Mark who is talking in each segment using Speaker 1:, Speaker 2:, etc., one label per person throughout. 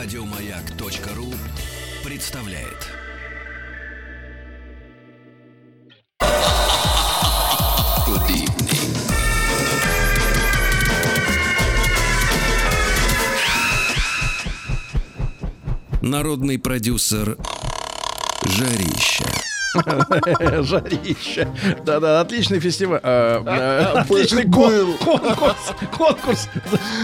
Speaker 1: Радиомаяк.ру представляет. Народный продюсер Жарища.
Speaker 2: Жарище. Да-да, отличный фестиваль. а, а, Отличный кон- конкурс. Конкурс.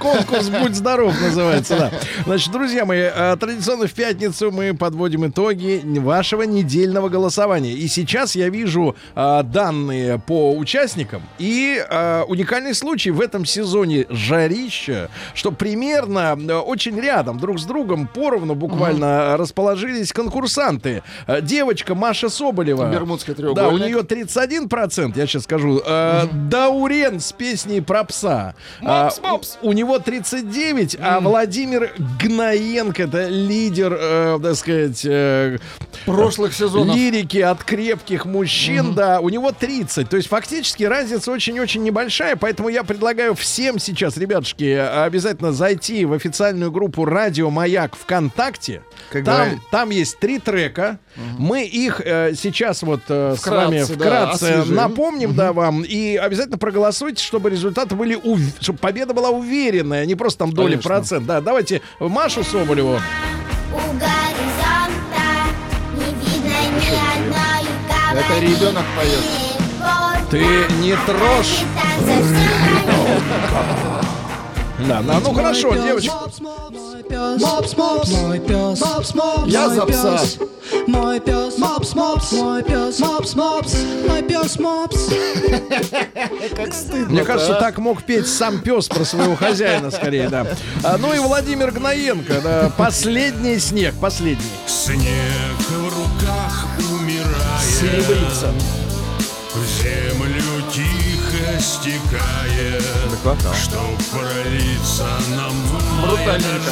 Speaker 2: Конкурс «Будь здоров» называется, да. Значит, друзья мои, а, традиционно в пятницу мы подводим итоги вашего недельного голосования. И сейчас я вижу а, данные по участникам. И а, уникальный случай в этом сезоне «Жарища», что примерно а, очень рядом, друг с другом, поровну буквально расположились конкурсанты. А, Девочка Маша Соболева.
Speaker 3: Бермудский
Speaker 2: Да, у
Speaker 3: треугольник.
Speaker 2: нее 31%, я сейчас скажу. Э, Даурен с песней про пса. А, у, у него 39, а Владимир Гнаенко, это лидер, э, так сказать, э,
Speaker 3: прошлых сезонов.
Speaker 2: лирики от крепких мужчин, да, у него 30. То есть фактически разница очень-очень небольшая, поэтому я предлагаю всем сейчас, ребятушки, обязательно зайти в официальную группу Радио Маяк ВКонтакте.
Speaker 4: Как
Speaker 2: там, там есть три трека. Мы их э, сейчас вот э, с
Speaker 3: Вкратце,
Speaker 2: вами
Speaker 3: да,
Speaker 2: вкратце
Speaker 3: освежим.
Speaker 2: напомним, да, вам. И обязательно проголосуйте, чтобы результаты были, ув- чтобы победа была уверенная, а не просто там доли
Speaker 3: Конечно.
Speaker 2: процент. Да, давайте Машу Соболеву.
Speaker 5: У горизонта не видно ни одной
Speaker 3: Это ребенок поет.
Speaker 2: Ты не трожь. Да, да, ну хорошо, девочка.
Speaker 6: Мопс, мопс, мой пес, мопс, мопс,
Speaker 3: Я
Speaker 6: мой
Speaker 3: за пса.
Speaker 6: пес. Мой пес, мопс, мопс, мой пес, мопс, мопс, мой пес, мопс.
Speaker 3: Как стыдно.
Speaker 2: Мне кажется, так мог петь сам пес про своего хозяина, скорее, да. А, ну и Владимир Гноенко, да, последний снег, последний.
Speaker 7: Снег в руках умирает,
Speaker 3: Серебрится.
Speaker 7: в землю стекает, чтоб пролиться нам
Speaker 3: Брутальненько.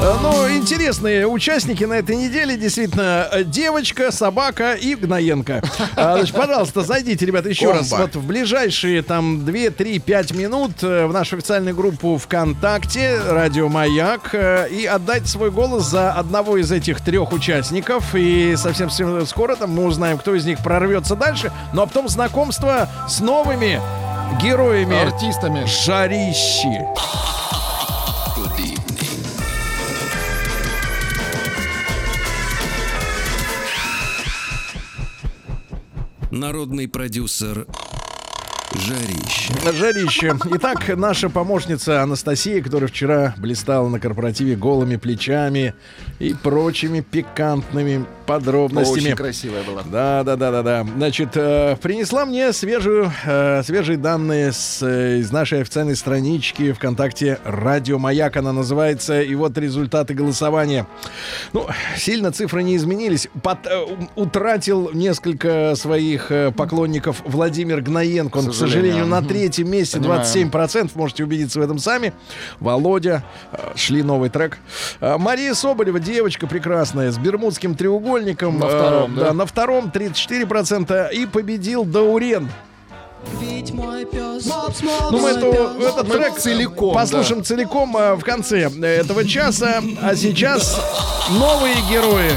Speaker 2: А, Ну, интересные участники на этой неделе, действительно, э, девочка, собака и Гноенко. А, значит, пожалуйста, зайдите, ребята, еще
Speaker 4: Комбо.
Speaker 2: раз. Вот в ближайшие там 2, 3, 5 минут э, в нашу официальную группу ВКонтакте, Радио Маяк, э, и отдайте свой голос за одного из этих трех участников. И совсем скоро там мы узнаем, кто из них прорвется дальше. Ну а потом знакомство с новыми героями
Speaker 3: Артистами.
Speaker 2: Жарищи.
Speaker 1: Народный продюсер Жарища.
Speaker 2: Жарище. Итак, наша помощница Анастасия, которая вчера блистала на корпоративе голыми плечами и прочими пикантными подробностями.
Speaker 3: Очень красивая была.
Speaker 2: Да, да, да, да, да. Значит, э, принесла мне свежую, э, свежие данные с, э, из нашей официальной странички ВКонтакте Радио Маяк. Она называется. И вот результаты голосования. Ну, сильно цифры не изменились. У- утратил несколько своих поклонников Владимир Гноенко. Он, сожалению,
Speaker 3: сожалению.
Speaker 2: на третьем месте
Speaker 3: Понимаю.
Speaker 2: 27%. Можете убедиться в этом сами. Володя. э, Шли новый трек. Э, Мария Соболева, девочка прекрасная, с бермудским треугольником.
Speaker 3: На
Speaker 2: э,
Speaker 3: втором, да?
Speaker 2: на втором 34%. И победил Даурен.
Speaker 6: Ведь мой пес, мопс, мопс,
Speaker 2: Ну, мы
Speaker 6: мой
Speaker 2: эту,
Speaker 6: пес.
Speaker 2: этот
Speaker 3: Мы
Speaker 2: трек
Speaker 3: целиком,
Speaker 2: послушаем целиком э, в конце этого часа. А сейчас новые герои.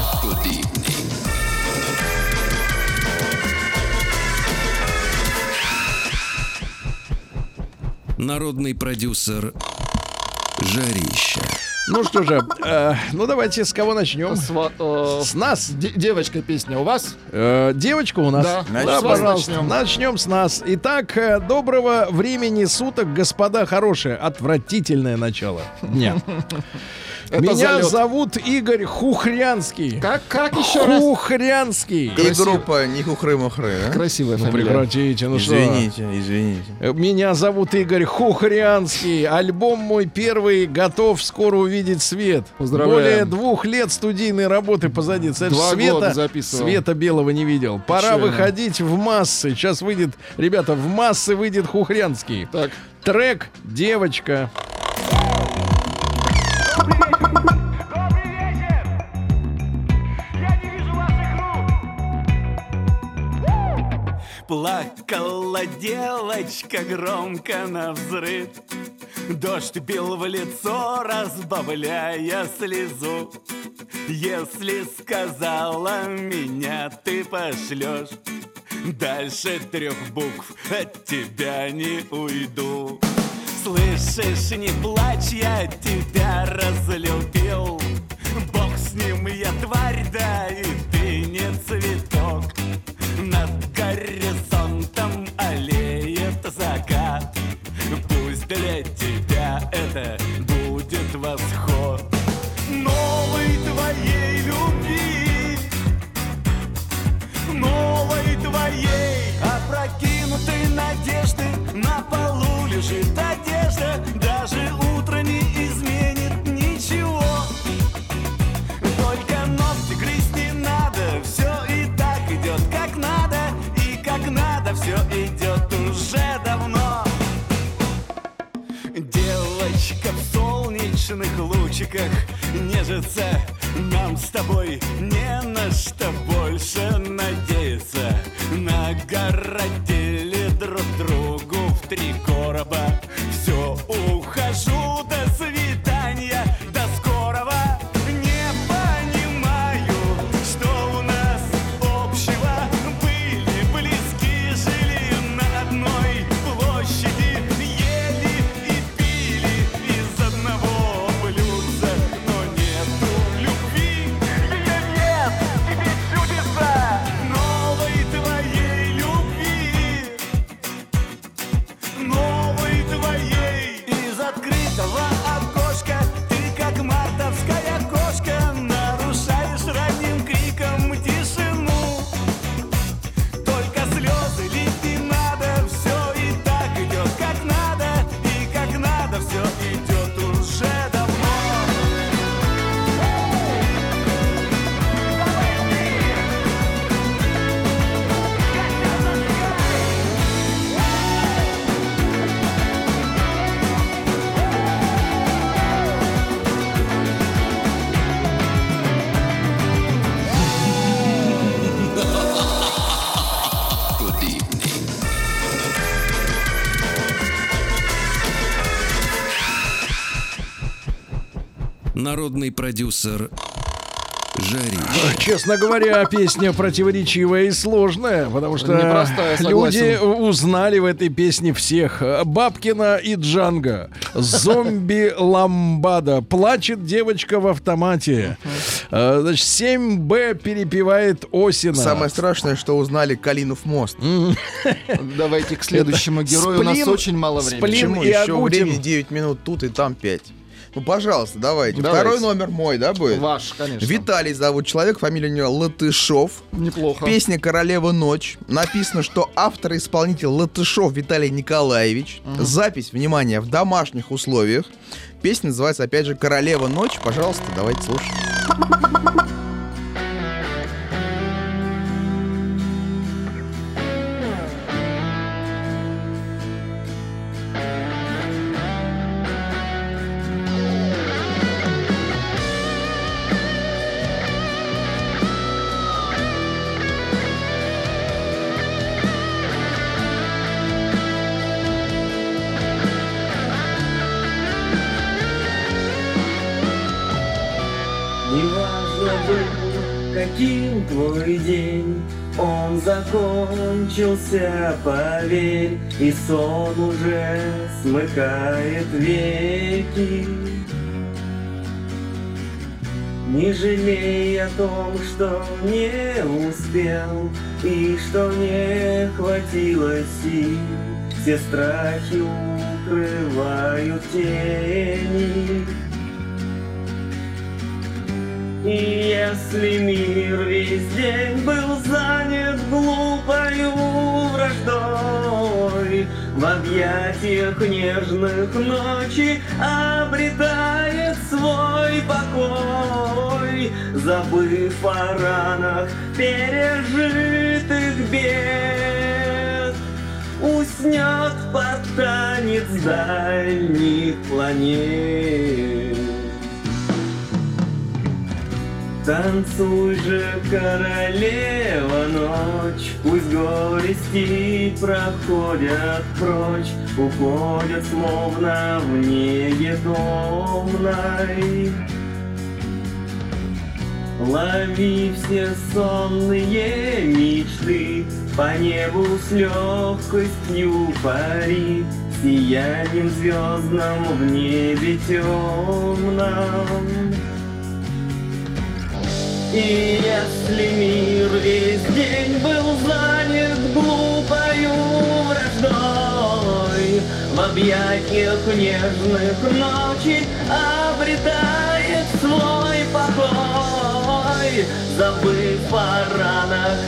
Speaker 1: Народный продюсер Жарища.
Speaker 2: Ну что же, э, ну давайте с кого начнем?
Speaker 3: Сва- э,
Speaker 2: С нас.
Speaker 3: де- Девочка песня у вас?
Speaker 2: Э, девочка у нас.
Speaker 3: Да.
Speaker 4: Значит,
Speaker 2: Да,
Speaker 4: с
Speaker 2: пожалуйста.
Speaker 3: начнем.
Speaker 2: Начнем с нас. Итак, э, доброго времени суток, господа хорошие. Отвратительное начало дня.
Speaker 3: Это
Speaker 2: Меня
Speaker 3: залет.
Speaker 2: зовут Игорь Хухрянский.
Speaker 3: Как, как еще раз?
Speaker 2: Хухрянский.
Speaker 4: И группа не хухры-мухры, да?
Speaker 3: Красивая
Speaker 2: Ну
Speaker 3: фамилия.
Speaker 2: прекратите, ну что?
Speaker 4: Извините, извините.
Speaker 2: Э, Меня зовут Игорь Хухрянский. Альбом мой первый готов скоро увидеть свет.
Speaker 3: Поздравляем.
Speaker 2: Более двух лет студийной работы позади.
Speaker 3: Два
Speaker 2: света,
Speaker 3: года записывал.
Speaker 2: света белого не видел. Пора
Speaker 3: Печально.
Speaker 2: выходить в массы. Сейчас выйдет, ребята, в массы выйдет Хухрянский.
Speaker 3: Так,
Speaker 2: Трек «Девочка».
Speaker 8: Плакала девочка громко на взрыв. Дождь бил в лицо, разбавляя слезу. Если сказала меня ты пошлешь Дальше трех букв от тебя не уйду. Слышишь, не плачь, я тебя разлюбил. Бог с ним, я тварь, да и ты не цветок Для тебя. Это Девочка в солнечных лучиках нежится. Нам с тобой не на что больше надеяться. Нагородили друг другу в три короба
Speaker 1: Народный продюсер Жарища.
Speaker 2: Честно говоря, песня противоречивая и сложная, потому что
Speaker 3: Непростая,
Speaker 2: люди узнали в этой песне всех. Бабкина и Джанга, зомби Ламбада, плачет девочка в автомате. Э, Значит, 7Б перепевает Осина.
Speaker 4: Самое страшное, что узнали Калинов мост.
Speaker 3: Давайте к следующему герою. У нас очень мало времени.
Speaker 2: Сплин
Speaker 4: Почему
Speaker 2: и
Speaker 4: еще времени 9 минут тут и там 5? Ну, пожалуйста, давайте.
Speaker 3: Давайте.
Speaker 4: Второй номер мой, да, будет?
Speaker 3: Ваш, конечно.
Speaker 4: Виталий зовут человек, фамилия у него Латышов.
Speaker 3: Неплохо.
Speaker 4: Песня «Королева ночь». Написано, что автор и исполнитель Латышов Виталий Николаевич. Запись, внимание, в домашних условиях. Песня называется, опять же, «Королева ночь». Пожалуйста, давайте слушать.
Speaker 9: Твой день, он закончился, поверь, и сон уже смыкает веки. Не жалей о том, что не успел и что не хватило сил. Все страхи укрывают тени. И если мир весь день был занят глупою враждой, В объятиях нежных ночи обретает свой покой, Забыв о ранах пережитых бед, Уснет под танец дальних планет. Танцуй же, королева, ночь, Пусть горести проходят прочь, Уходят словно в неге томной. Лови все сонные мечты, По небу с легкостью пари, Сиянием звездным в небе темном. И если мир весь день был занят глупою враждой, В объятиях нежных ночи обретает свой покой, Забыв о ранах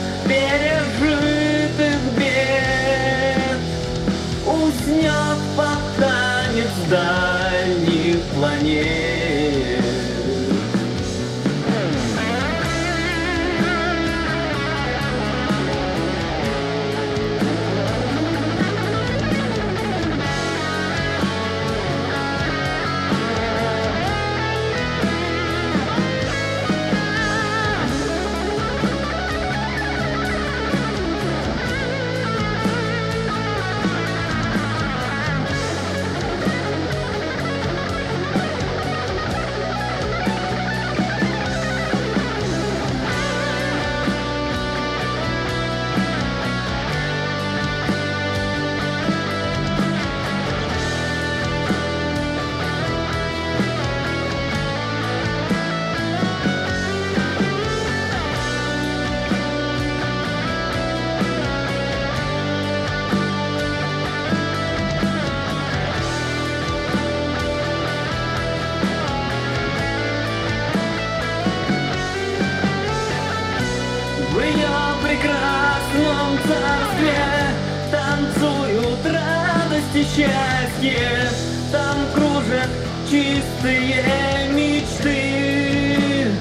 Speaker 9: чистые мечты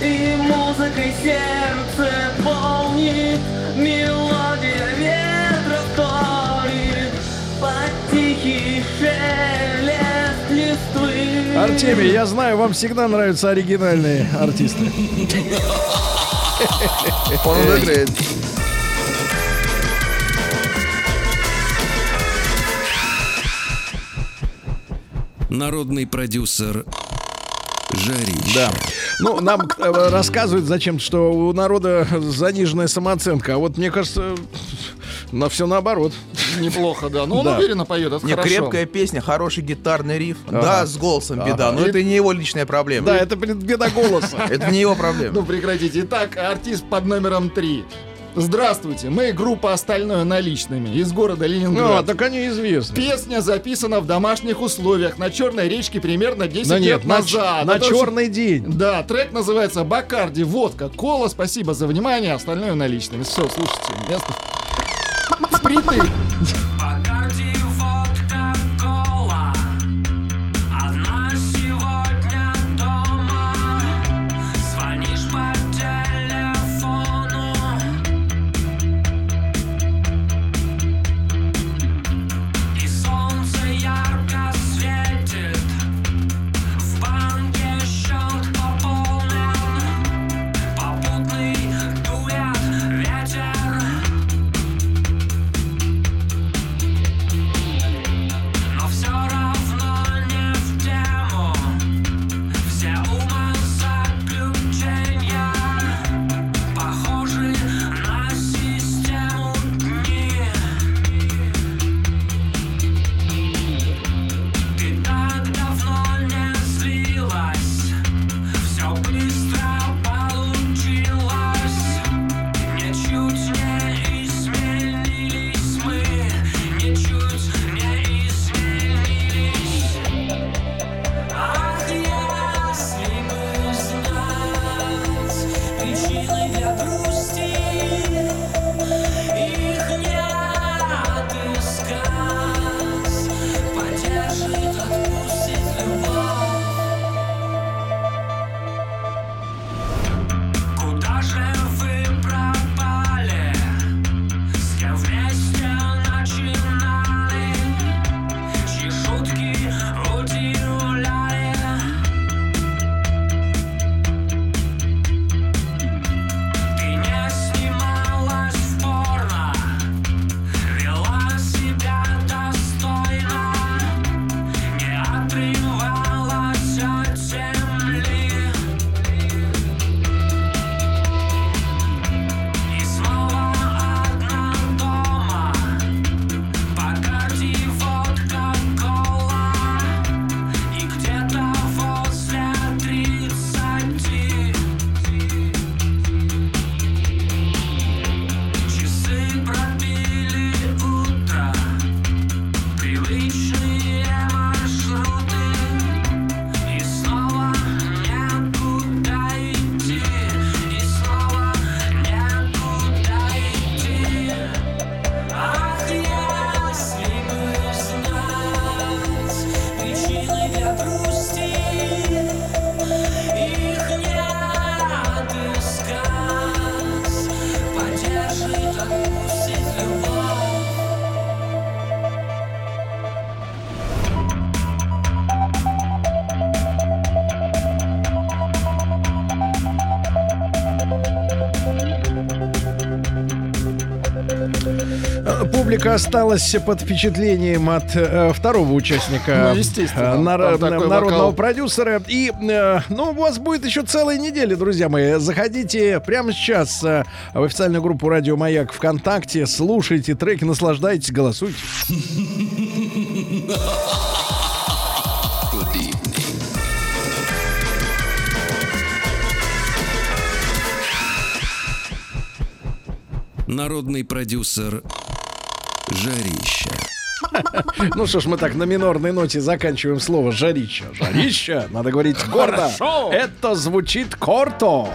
Speaker 9: И музыкой сердце полнит Мелодия ветра вторит Под тихий шелест листвы
Speaker 2: Артемий, я знаю, вам всегда нравятся оригинальные артисты.
Speaker 4: Он играет.
Speaker 1: Народный продюсер Жарища.
Speaker 2: Да. Ну, нам э, рассказывают зачем-то, что у народа заниженная самооценка. А вот мне кажется, на все наоборот.
Speaker 3: Неплохо, да. Ну, он
Speaker 2: Да.
Speaker 3: уверенно поет, это
Speaker 4: Не,
Speaker 3: хорошо.
Speaker 4: крепкая песня, хороший гитарный риф.
Speaker 2: Ага.
Speaker 4: Да, с голосом беда,
Speaker 2: Ага.
Speaker 4: но это не его личная проблема.
Speaker 2: Да, это беда голоса.
Speaker 4: Это не его проблема.
Speaker 3: Ну, прекратите. Итак, артист под номером 3. Здравствуйте, мы группа «Остальное наличными» из города Ленинград.
Speaker 2: так они известны.
Speaker 3: Песня записана в домашних условиях на Черной речке примерно 10
Speaker 2: Да
Speaker 3: лет
Speaker 2: нет,
Speaker 3: назад.
Speaker 2: на
Speaker 3: Это очень-
Speaker 2: черный день.
Speaker 3: Да, трек называется «Бакарди. Водка. Кола». Спасибо за внимание, остальное наличными. Все, слушайте. Место впритык.
Speaker 2: Публика осталась под впечатлением от э, второго участника
Speaker 3: Ну, естественно,
Speaker 2: э, нар- народного
Speaker 3: вокал.
Speaker 2: продюсера. И, э, ну, у вас будет еще целая неделя, друзья мои. Заходите прямо сейчас э, в официальную группу Радио Маяк ВКонтакте, слушайте треки, наслаждайтесь, голосуйте.
Speaker 1: Народный продюсер Жарища.
Speaker 2: Ну что ж, мы так на минорной ноте заканчиваем слово «жарища». «Жарища» надо говорить гордо. Это звучит корто.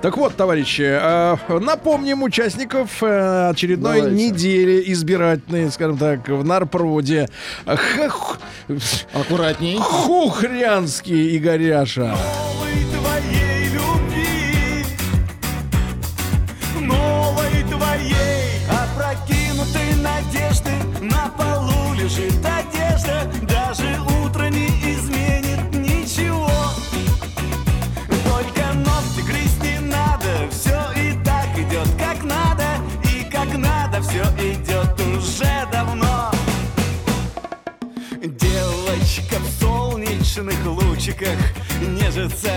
Speaker 2: Так вот, товарищи, э, напомним участников э, очередной
Speaker 3: Давайте.
Speaker 2: недели избирательной, скажем так, в Нарпроводе. Хах-
Speaker 3: Аккуратней.
Speaker 2: Хухрянский Игоряша.
Speaker 8: Новой лучиках нежится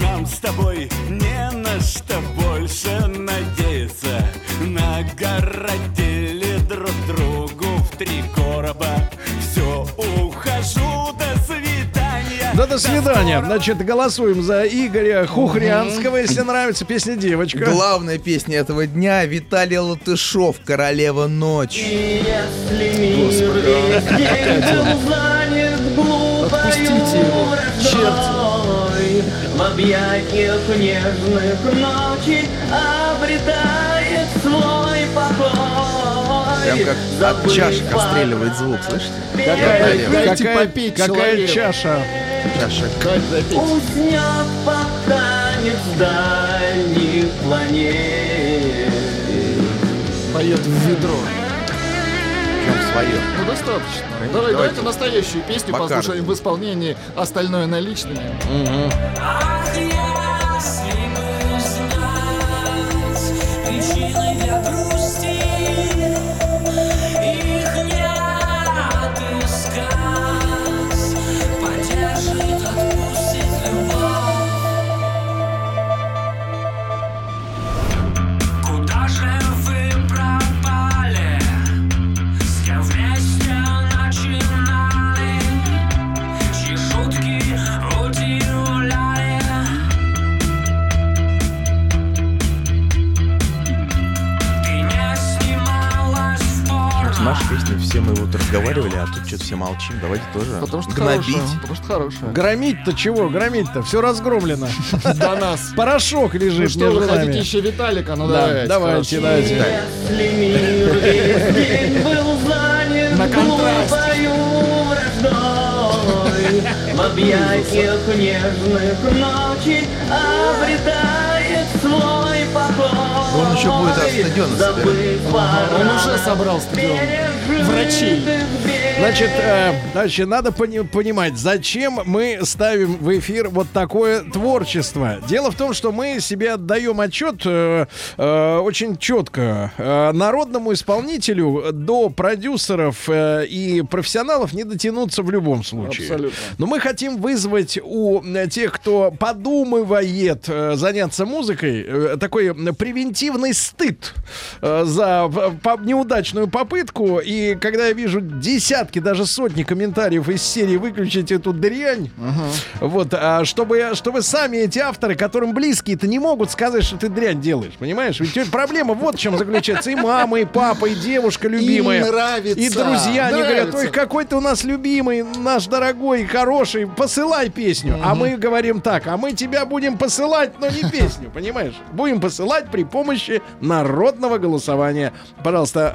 Speaker 8: Нам с тобой не на что больше надеяться Нагородили друг другу в три короба Все, ухожу, до свидания
Speaker 2: Да до свидания. Значит, голосуем за Игоря Хухрянского. Если нравится песня «Девочка».
Speaker 4: Главная песня этого дня Виталий Латышов «Королева ночи».
Speaker 3: Отпустите его, черти.
Speaker 9: В объятиях нежных ночи обретает свой покой.
Speaker 4: Прям как от чашек отстреливает звук, слышите?
Speaker 2: Какая,
Speaker 3: Дайте
Speaker 2: какая-
Speaker 3: попить
Speaker 2: какая чаша?
Speaker 3: Запить.
Speaker 9: Уснет под танец дальних планет.
Speaker 3: Поет в ведро.
Speaker 4: Свое.
Speaker 3: Ну, достаточно. Давай,
Speaker 4: давайте.
Speaker 3: давайте настоящую песню
Speaker 4: Бакарди.
Speaker 3: послушаем в исполнении остальное наличными.
Speaker 10: Ах, если бы знать причины для грусти,
Speaker 4: все молчим. Давайте тоже
Speaker 3: Потому что
Speaker 4: гнобить.
Speaker 3: хорошая. Потому что хорошая.
Speaker 2: Громить-то чего? Громить-то? Все разгромлено.
Speaker 3: До нас.
Speaker 2: Порошок
Speaker 3: Ну
Speaker 2: лежит
Speaker 3: что, вы хотите еще Виталика? Ну
Speaker 2: Да,
Speaker 3: давайте.
Speaker 2: давайте, давайте.
Speaker 3: На контрасте.
Speaker 9: В объятиях нежных ночи обретает свой покой.
Speaker 4: Он еще будет от стадиона
Speaker 9: Забыв
Speaker 3: Он уже собрал стадион. Врачей.
Speaker 2: Значит, э, значит, надо пони- понимать, зачем мы ставим в эфир вот такое творчество. Дело в том, что мы себе отдаем отчет э, э, очень четко. Э, народному исполнителю до продюсеров э, и профессионалов не дотянуться в любом случае.
Speaker 3: Абсолютно.
Speaker 2: Но мы хотим вызвать у э, тех, кто подумывает э, заняться музыкой, э, такой превентивный стыд э, за по- неудачную попытку. И когда я вижу десятки, даже сотни комментариев из серии «Выключить эту дрянь», вот, а чтобы, чтобы сами эти авторы, которым близкие-то не могут сказать, что ты дрянь делаешь, понимаешь? Ведь проблема вот в чем заключается. И мама, и папа, и девушка любимая.
Speaker 3: нравится,
Speaker 2: И друзья, они говорят,
Speaker 3: нравится.
Speaker 2: ой, какой ты у нас любимый, наш дорогой, хороший, посылай песню. А мы говорим так, а мы тебя будем посылать, но не песню, понимаешь? Будем посылать при помощи народного голосования. Пожалуйста,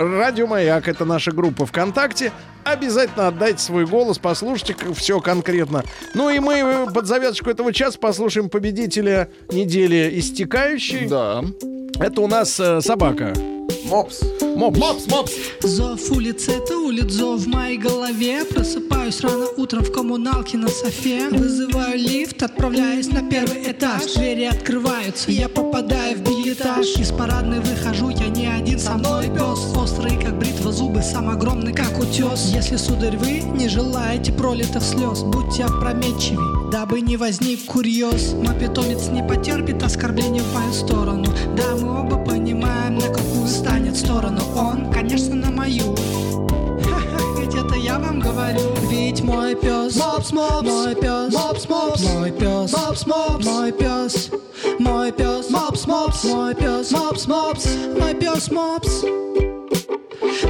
Speaker 2: э, Радио Маяк, это наша группа ВКонтакте. Обязательно отдайте свой голос, послушайте все конкретно. Ну и мы э, под завязочку этого часа послушаем победителя недели истекающей.
Speaker 3: Да.
Speaker 2: Это у нас э, собака.
Speaker 4: Мопс.
Speaker 2: Мопс.
Speaker 3: Мопс, мопс.
Speaker 6: Зов улиц это улиц зов в моей голове. Просыпаюсь рано утром в коммуналке на софе. Вызываю лифт, отправляюсь на первый этаж. Двери открываются, я попадаю в билетаж Из парадной выхожу, я не один, со мной пес. Острый, как бритва, зубы, сам огромный, как утес. Если, сударь, вы не желаете пролитых слез Будьте опрометчивей, дабы не возник курьез. Мой питомец не потерпит оскорбления в мою сторону. Да, мы оба понимаем, на какую станет сторону Он, конечно, на мою. Ведь это я вам говорю. Ведь мой пес Мопс, мопс Мой пес Мопс, мопс Мой пес Мопс, мопс Мой пес Мой пес Мопс, мопс Мой пес Мопс, мопс Мой пес Мопс.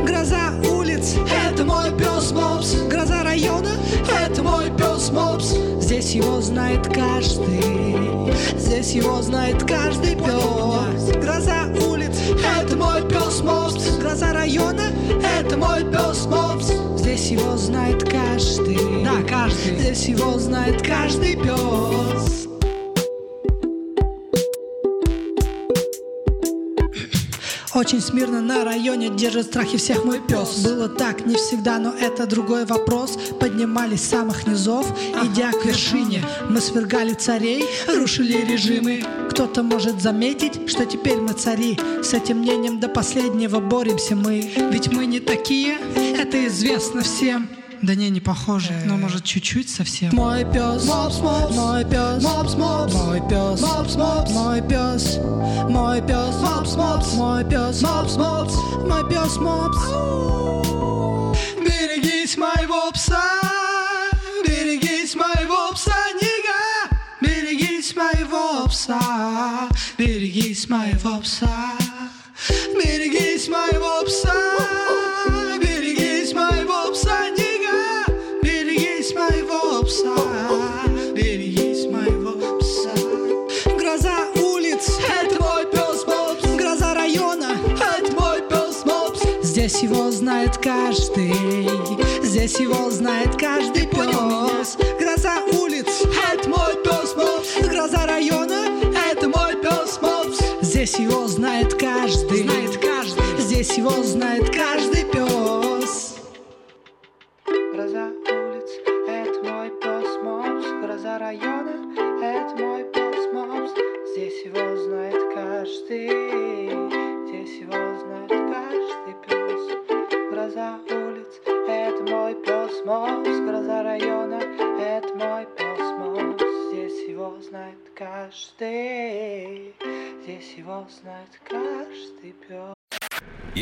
Speaker 6: Гроза улиц, это мой пес Мопс. Гроза района, это мой пес Мопс Здесь его знает каждый. Здесь его знает каждый пес. Гроза улиц, это мой пес Мопс. Гроза района, это мой пес Мопс. Здесь его знает каждый. Да, каждый. Здесь его знает каждый пес Очень смирно на районе держит страхи всех мой пес. Было так не всегда, но это другой вопрос. Поднимались с самых низов, идя к вершине. Мы свергали царей, рушили режимы. Кто-то может заметить, что теперь мы цари. С этим мнением до последнего боремся мы. Ведь мы не такие, это известно всем да не, не похоже, но может чуть-чуть совсем. Мой пес, мопс, мопс, мой пес, мопс, мопс, мой пес, мопс, мопс, мой пес, мой пес, мопс, мопс, мой пес, мопс, мопс, мой пес, мопс. Берегись моего пса, берегись моего пса, нига, берегись моего пса, берегись моего пса, берегись моего пса, Здесь его знает каждый, здесь его знает каждый пес. Гроза улиц, это мой пес Мопс. Гроза района, это мой пес Мопс. Здесь его знает каждый, знает каждый. Здесь его знает каждый